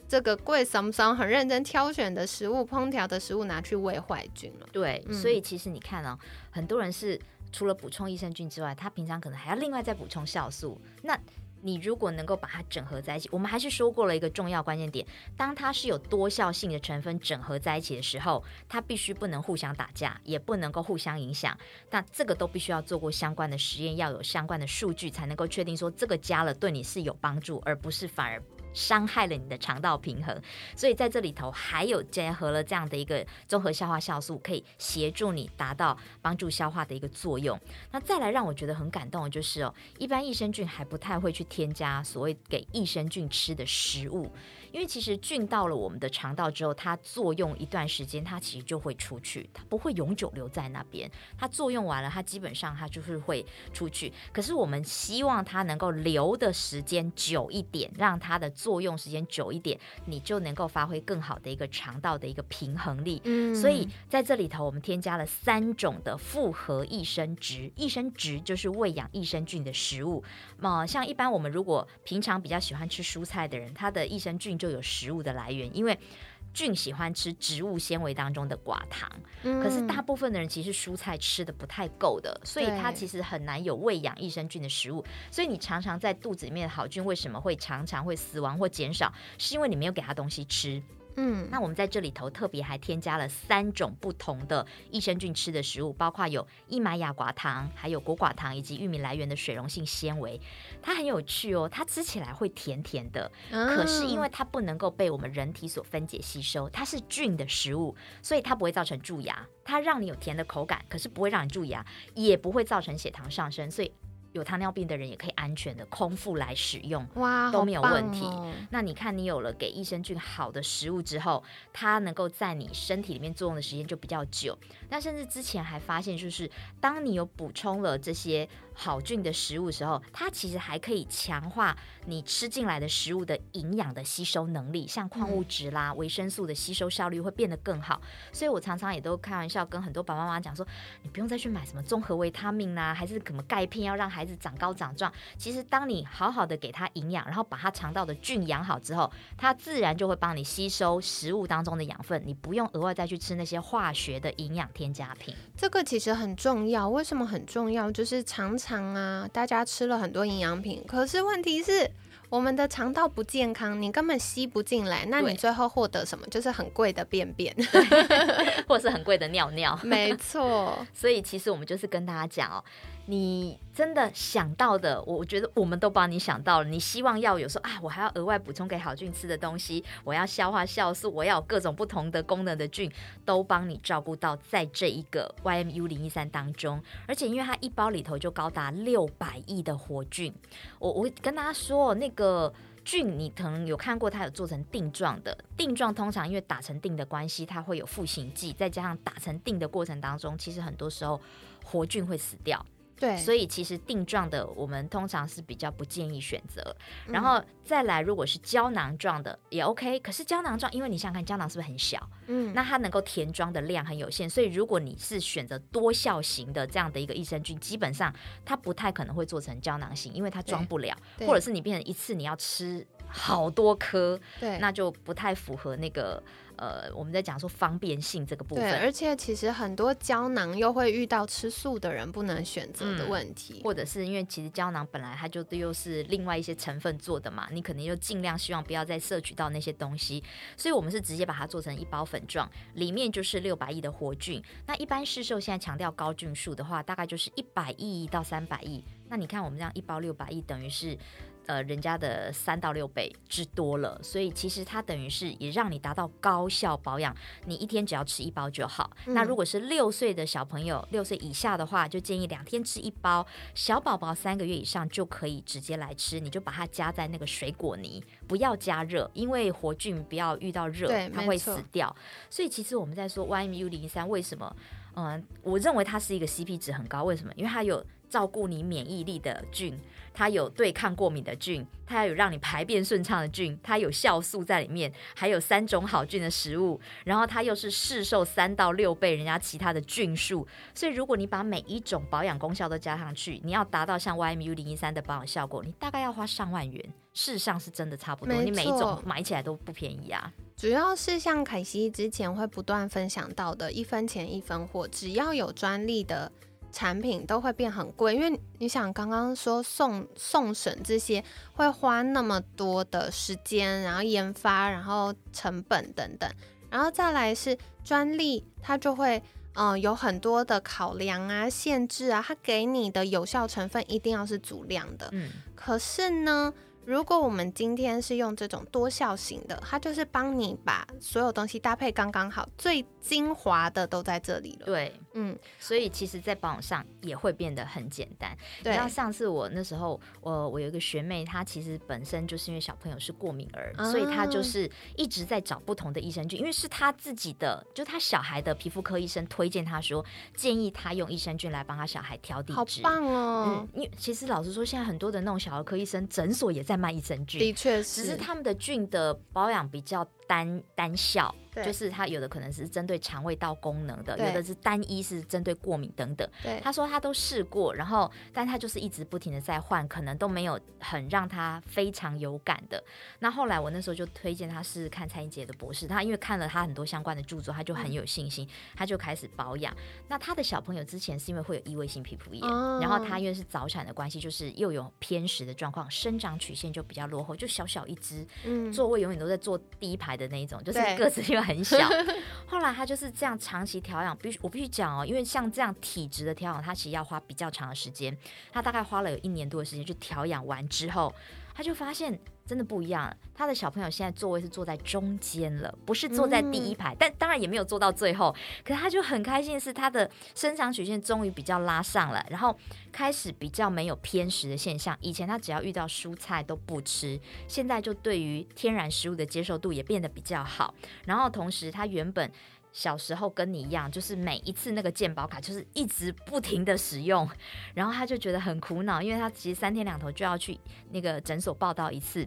Speaker 1: 这个贵桑桑很认真挑选的食物，烹调的食物拿去喂坏菌了。
Speaker 2: 对，所以其实你看啊，很多人是除了补充益生菌之外，他平常可能还要另外再补充酵素。那你如果能够把它整合在一起，我们还是说过了一个重要关键点：当它是有多效性的成分整合在一起的时候，它必须不能互相打架，也不能够互相影响。那这个都必须要做过相关的实验，要有相关的数据，才能够确定说这个加了对你是有帮助，而不是反而。伤害了你的肠道平衡，所以在这里头还有结合了这样的一个综合消化酵素，可以协助你达到帮助消化的一个作用。那再来让我觉得很感动的就是哦，一般益生菌还不太会去添加所谓给益生菌吃的食物。因为其实菌到了我们的肠道之后，它作用一段时间，它其实就会出去，它不会永久留在那边。它作用完了，它基本上它就是会出去。可是我们希望它能够留的时间久一点，让它的作用时间久一点，你就能够发挥更好的一个肠道的一个平衡力。嗯，所以在这里头，我们添加了三种的复合益生值。益生值就是喂养益生菌的食物。那像一般我们如果平常比较喜欢吃蔬菜的人，他的益生菌就有食物的来源，因为菌喜欢吃植物纤维当中的寡糖，可是大部分的人其实蔬菜吃的不太够的，所以它其实很难有喂养益生菌的食物。所以你常常在肚子里面的好菌为什么会常常会死亡或减少，是因为你没有给它东西吃。嗯，那我们在这里头特别还添加了三种不同的益生菌吃的食物，包括有伊玛雅寡糖、还有果寡糖以及玉米来源的水溶性纤维。它很有趣哦，它吃起来会甜甜的，可是因为它不能够被我们人体所分解吸收，它是菌的食物，所以它不会造成蛀牙。它让你有甜的口感，可是不会让你蛀牙，也不会造成血糖上升，所以。有糖尿病的人也可以安全的空腹来使用，哇，都没有问题。那你看，你有了给益生菌好的食物之后，它能够在你身体里面作用的时间就比较久。那甚至之前还发现，就是当你有补充了这些。好菌的食物时候，它其实还可以强化你吃进来的食物的营养的吸收能力，像矿物质啦、维生素的吸收效率会变得更好。所以我常常也都开玩笑跟很多爸爸妈妈讲说，你不用再去买什么综合维他命啦，还是什么钙片要让孩子长高长壮。其实当你好好的给他营养，然后把他肠道的菌养好之后，他自然就会帮你吸收食物当中的养分，你不用额外再去吃那些化学的营养添加品。
Speaker 1: 这个其实很重要，为什么很重要？就是常常。肠啊，大家吃了很多营养品，可是问题是我们的肠道不健康，你根本吸不进来，那你最后获得什么？就是很贵的便便，
Speaker 2: 或是很贵的尿尿。
Speaker 1: 没错，
Speaker 2: 所以其实我们就是跟大家讲哦。你真的想到的，我觉得我们都帮你想到了。你希望要有说啊，我还要额外补充给好菌吃的东西，我要消化酵素，我要各种不同的功能的菌，都帮你照顾到在这一个 YMU 零一三当中。而且因为它一包里头就高达六百亿的活菌，我我跟大家说，那个菌你可能有看过，它有做成定状的。定状通常因为打成定的关系，它会有赋形剂，再加上打成定的过程当中，其实很多时候活菌会死掉。
Speaker 1: 对，
Speaker 2: 所以其实定状的我们通常是比较不建议选择。然后再来，如果是胶囊状的也 OK，可是胶囊状，因为你想看胶囊是不是很小？嗯，那它能够填装的量很有限，所以如果你是选择多效型的这样的一个益生菌，基本上它不太可能会做成胶囊型，因为它装不了，或者是你变成一次你要吃好多颗，
Speaker 1: 对，
Speaker 2: 那就不太符合那个。呃，我们在讲说方便性这个部分，对，
Speaker 1: 而且其实很多胶囊又会遇到吃素的人不能选择的问题，
Speaker 2: 或者是因为其实胶囊本来它就又是另外一些成分做的嘛，你可能就尽量希望不要再摄取到那些东西，所以我们是直接把它做成一包粉状，里面就是六百亿的活菌。那一般市售现在强调高菌数的话，大概就是一百亿到三百亿。那你看我们这样一包六百亿，等于是。呃，人家的三到六倍之多了，所以其实它等于是也让你达到高效保养。你一天只要吃一包就好。那如果是六岁的小朋友，六岁以下的话，就建议两天吃一包。小宝宝三个月以上就可以直接来吃，你就把它加在那个水果泥，不要加热，因为活菌不要遇到热，它会死掉。所以其实我们在说 YMU 零三为什么？嗯，我认为它是一个 CP 值很高，为什么？因为它有照顾你免疫力的菌。它有对抗过敏的菌，它有让你排便顺畅的菌，它有酵素在里面，还有三种好菌的食物，然后它又是市售三到六倍人家其他的菌数，所以如果你把每一种保养功效都加上去，你要达到像 YMU 零一三的保养效果，你大概要花上万元。事实上是真的差不多，你每一种买起来都不便宜啊。
Speaker 1: 主要是像凯西之前会不断分享到的，一分钱一分货，只要有专利的。产品都会变很贵，因为你想刚刚说送送审这些会花那么多的时间，然后研发，然后成本等等，然后再来是专利，它就会嗯有很多的考量啊、限制啊，它给你的有效成分一定要是足量的。嗯，可是呢。如果我们今天是用这种多效型的，它就是帮你把所有东西搭配刚刚好，最精华的都在这里了。
Speaker 2: 对，嗯，所以其实，在保养上也会变得很简单。
Speaker 1: 对，
Speaker 2: 像上次我那时候，我我有一个学妹，她其实本身就是因为小朋友是过敏儿，所以她就是一直在找不同的益生菌，因为是她自己的，就她小孩的皮肤科医生推荐她说，建议她用益生菌来帮她小孩调体质。
Speaker 1: 好棒哦！
Speaker 2: 嗯，因为其实老实说，现在很多的那种小儿科医生诊所也在。卖益生菌，
Speaker 1: 的确是，
Speaker 2: 只是他们的菌的保养比较单单效。就是他有的可能是针对肠胃道功能的，有的是单一是针对过敏等等。对他说他都试过，然后但他就是一直不停的在换，可能都没有很让他非常有感的。那后来我那时候就推荐他试试看蔡英杰的博士，他因为看了他很多相关的著作，他就很有信心，他就开始保养。那他的小朋友之前是因为会有异位性皮肤炎，然后他因为是早产的关系，就是又有偏食的状况，生长曲线就比较落后，就小小一只，座位永远都在坐第一排的那一种，就是个子 又。很小，后来他就是这样长期调养，必须我必须讲哦，因为像这样体质的调养，他其实要花比较长的时间，他大概花了有一年多的时间去调养完之后。他就发现真的不一样，他的小朋友现在座位是坐在中间了，不是坐在第一排，但当然也没有坐到最后。可是他就很开心，是他的生长曲线终于比较拉上了，然后开始比较没有偏食的现象。以前他只要遇到蔬菜都不吃，现在就对于天然食物的接受度也变得比较好。然后同时他原本。小时候跟你一样，就是每一次那个健保卡就是一直不停的使用，然后他就觉得很苦恼，因为他其实三天两头就要去那个诊所报道一次。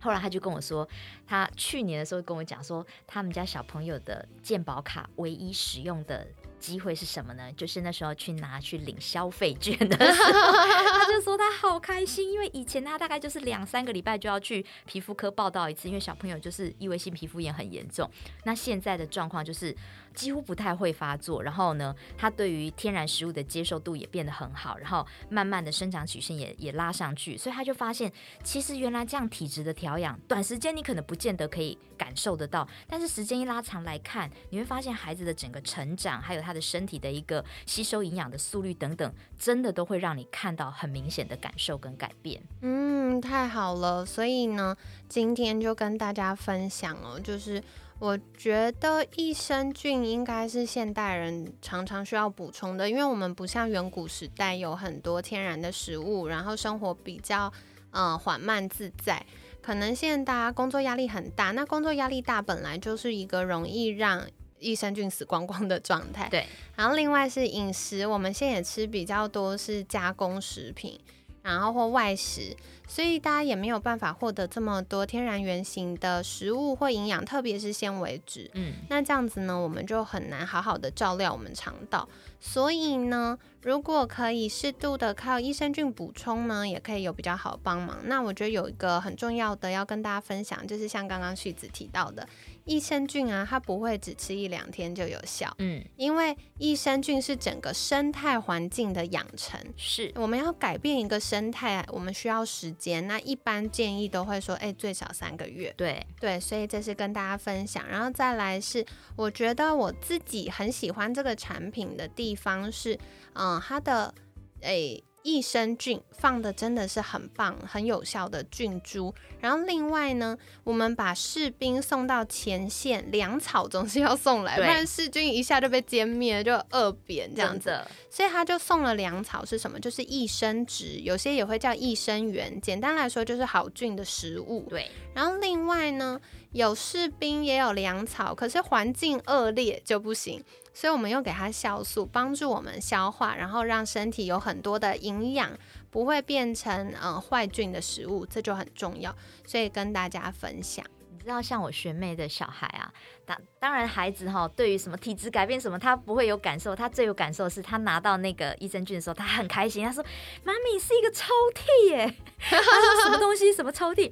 Speaker 2: 后来他就跟我说，他去年的时候跟我讲说，他们家小朋友的健保卡唯一使用的。机会是什么呢？就是那时候去拿去领消费券的时候，他就说他好开心，因为以前他大概就是两三个礼拜就要去皮肤科报道一次，因为小朋友就是异位性皮肤炎很严重。那现在的状况就是几乎不太会发作，然后呢，他对于天然食物的接受度也变得很好，然后慢慢的生长曲线也也拉上去，所以他就发现，其实原来这样体质的调养，短时间你可能不见得可以感受得到，但是时间一拉长来看，你会发现孩子的整个成长还有他。的身体的一个吸收营养的速率等等，真的都会让你看到很明显的感受跟改变。
Speaker 1: 嗯，太好了。所以呢，今天就跟大家分享哦，就是我觉得益生菌应该是现代人常常需要补充的，因为我们不像远古时代有很多天然的食物，然后生活比较嗯缓慢自在。可能现在大家工作压力很大，那工作压力大本来就是一个容易让益生菌死光光的状态。
Speaker 2: 对，
Speaker 1: 然后另外是饮食，我们现在也吃比较多是加工食品，然后或外食，所以大家也没有办法获得这么多天然原型的食物或营养，特别是纤维质。嗯，那这样子呢，我们就很难好好的照料我们肠道。所以呢，如果可以适度的靠益生菌补充呢，也可以有比较好帮忙。那我觉得有一个很重要的要跟大家分享，就是像刚刚旭子提到的。益生菌啊，它不会只吃一两天就有效，嗯，因为益生菌是整个生态环境的养成，
Speaker 2: 是
Speaker 1: 我们要改变一个生态，我们需要时间。那一般建议都会说，哎，最少三个月，
Speaker 2: 对
Speaker 1: 对，所以这是跟大家分享。然后再来是，我觉得我自己很喜欢这个产品的地方是，嗯，它的，哎。益生菌放的真的是很棒、很有效的菌株。然后另外呢，我们把士兵送到前线，粮草总是要送来，不然士军一下就被歼灭，就饿扁这样子。所以他就送了粮草是什么？就是益生值，有些也会叫益生元。简单来说就是好菌的食物。
Speaker 2: 对。
Speaker 1: 然后另外呢，有士兵也有粮草，可是环境恶劣就不行。所以我们又给它酵素，帮助我们消化，然后让身体有很多的营养，不会变成嗯坏菌的食物，这就很重要。所以跟大家分享，
Speaker 2: 你知道，像我学妹的小孩啊，当当然孩子哈，对于什么体质改变什么，他不会有感受，他最有感受是他拿到那个益生菌的时候，他很开心，他说：“妈咪是一个抽屉耶！” 他说：“什么东西？什么抽屉？”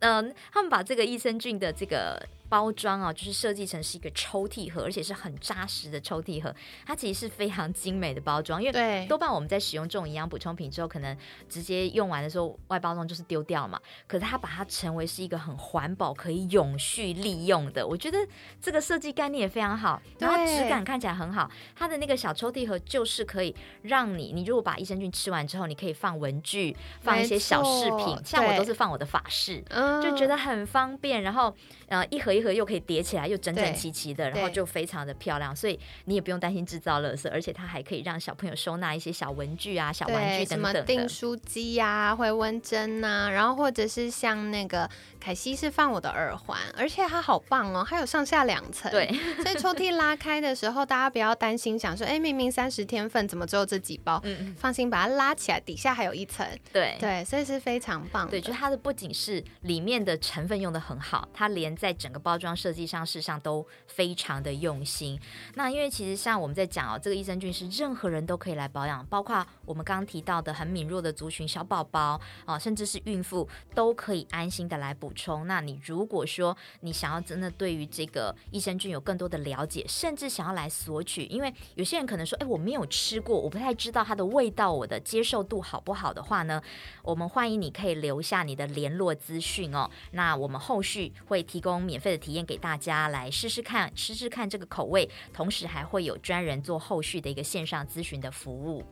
Speaker 2: 嗯，他们把这个益生菌的这个。包装啊，就是设计成是一个抽屉盒，而且是很扎实的抽屉盒。它其实是非常精美的包装，因为多半我们在使用这种营养补充品之后，可能直接用完的时候外包装就是丢掉嘛。可是它把它成为是一个很环保、可以永续利用的，我觉得这个设计概念也非常好，然后质感看起来很好。它的那个小抽屉盒就是可以让你，你如果把益生菌吃完之后，你可以放文具，放一些小饰品，像我都是放我的法式，就觉得很方便。然后呃，一盒一。又可以叠起来，又整整齐齐的，然后就非常的漂亮，所以你也不用担心制造垃圾，而且它还可以让小朋友收纳一些小文具啊、小玩具等等
Speaker 1: 的。订书机呀、回纹针呐，然后或者是像那个凯西是放我的耳环，而且它好棒哦，它有上下两层。
Speaker 2: 对，
Speaker 1: 所以抽屉拉开的时候，大家不要担心，想说，哎，明明三十天份，怎么只有这几包？嗯放心，把它拉起来，底下还有一层。
Speaker 2: 对
Speaker 1: 对，所以是非常棒。
Speaker 2: 对，就它的不仅是里面的成分用的很好，它连在整个包。装设计上，事实上都非常的用心。那因为其实像我们在讲哦，这个益生菌是任何人都可以来保养，包括我们刚刚提到的很敏弱的族群、小宝宝啊，甚至是孕妇都可以安心的来补充。那你如果说你想要真的对于这个益生菌有更多的了解，甚至想要来索取，因为有些人可能说，哎，我没有吃过，我不太知道它的味道，我的接受度好不好的话呢，我们欢迎你可以留下你的联络资讯哦。那我们后续会提供免费体验给大家来试试看，试试看这个口味，同时还会有专人做后续的一个线上咨询的服务。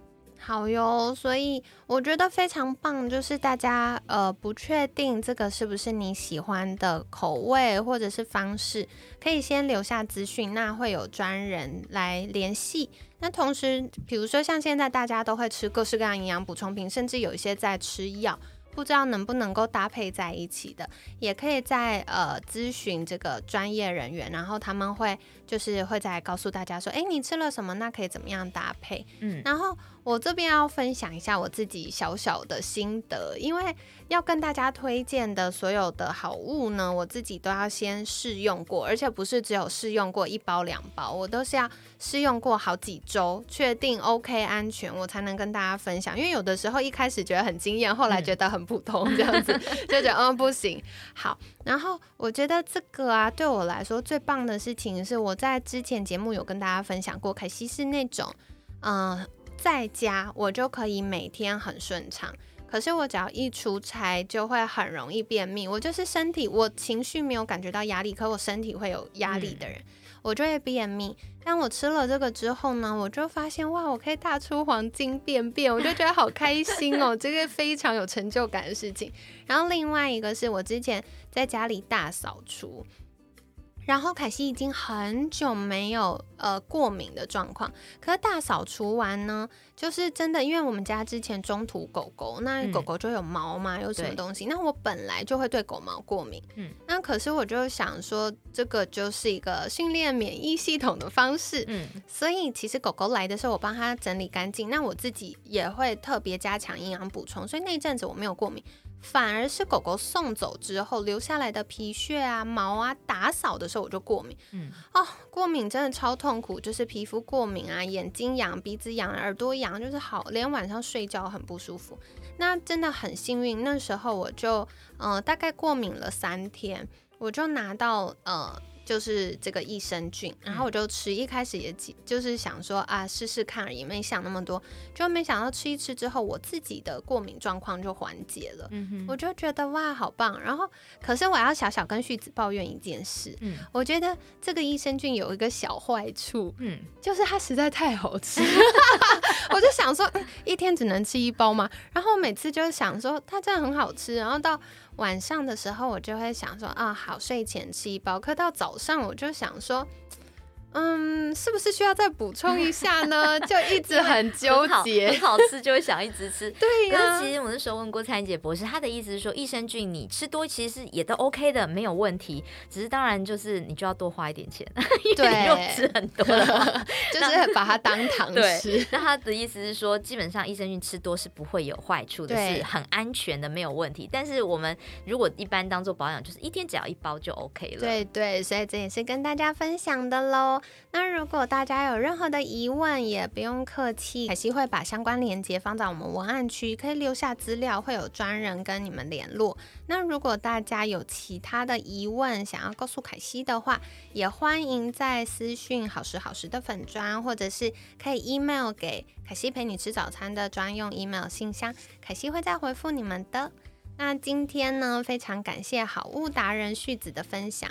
Speaker 1: 好哟，所以我觉得非常棒，就是大家呃不确定这个是不是你喜欢的口味或者是方式，可以先留下资讯，那会有专人来联系。那同时，比如说像现在大家都会吃各式各样营养补充品，甚至有一些在吃药。不知道能不能够搭配在一起的，也可以在呃咨询这个专业人员，然后他们会就是会再告诉大家说，哎，你吃了什么，那可以怎么样搭配？嗯，然后。我这边要分享一下我自己小小的心得，因为要跟大家推荐的所有的好物呢，我自己都要先试用过，而且不是只有试用过一包两包，我都是要试用过好几周，确定 OK 安全，我才能跟大家分享。因为有的时候一开始觉得很惊艳，后来觉得很普通，这样子就觉得嗯不行。好，然后我觉得这个啊，对我来说最棒的事情是，我在之前节目有跟大家分享过，凯西是那种嗯。在家我就可以每天很顺畅，可是我只要一出差就会很容易便秘。我就是身体，我情绪没有感觉到压力，可我身体会有压力的人，我就会便秘。但我吃了这个之后呢，我就发现哇，我可以大出黄金便便，我就觉得好开心哦，这个非常有成就感的事情。然后另外一个是我之前在家里大扫除。然后凯西已经很久没有呃过敏的状况，可是大扫除完呢，就是真的，因为我们家之前中途狗狗，那狗狗就有毛嘛，有什么东西，那我本来就会对狗毛过敏，嗯，那可是我就想说，这个就是一个训练免疫系统的方式，嗯，所以其实狗狗来的时候，我帮它整理干净，那我自己也会特别加强营养补充，所以那一阵子我没有过敏。反而是狗狗送走之后留下来的皮屑啊、毛啊，打扫的时候我就过敏。嗯，哦，过敏真的超痛苦，就是皮肤过敏啊，眼睛痒、鼻子痒、耳朵痒，就是好，连晚上睡觉很不舒服。那真的很幸运，那时候我就呃大概过敏了三天，我就拿到呃。就是这个益生菌，然后我就吃，一开始也就是想说啊试试看而已，没想那么多，就没想到吃一吃之后，我自己的过敏状况就缓解了，嗯我就觉得哇好棒。然后可是我要小小跟旭子抱怨一件事，嗯，我觉得这个益生菌有一个小坏处，嗯，就是它实在太好吃，我就想说一天只能吃一包嘛，然后每次就想说它真的很好吃，然后到。晚上的时候，我就会想说啊，好睡前吃一包。可到早上，我就想说。嗯，是不是需要再补充一下呢？就一直很纠结，
Speaker 2: 很好吃就会想一直吃。
Speaker 1: 对
Speaker 2: 呀，其实我那时候问过蔡姐博士，他的意思是说，益生菌你吃多其实是也都 OK 的，没有问题。只是当然就是你就要多花一点钱，因为肉吃很多了，
Speaker 1: 就是把它当糖吃。
Speaker 2: 那他的意思是说，基本上益生菌吃多是不会有坏处的，是很安全的，没有问题。但是我们如果一般当做保养，就是一天只要一包就 OK 了。
Speaker 1: 对对，所以这也是跟大家分享的喽。那如果大家有任何的疑问，也不用客气，凯西会把相关链接放在我们文案区，可以留下资料，会有专人跟你们联络。那如果大家有其他的疑问，想要告诉凯西的话，也欢迎在私讯好时好时的粉砖，或者是可以 email 给凯西陪你吃早餐的专用 email 信箱，凯西会再回复你们的。那今天呢，非常感谢好物达人旭子的分享。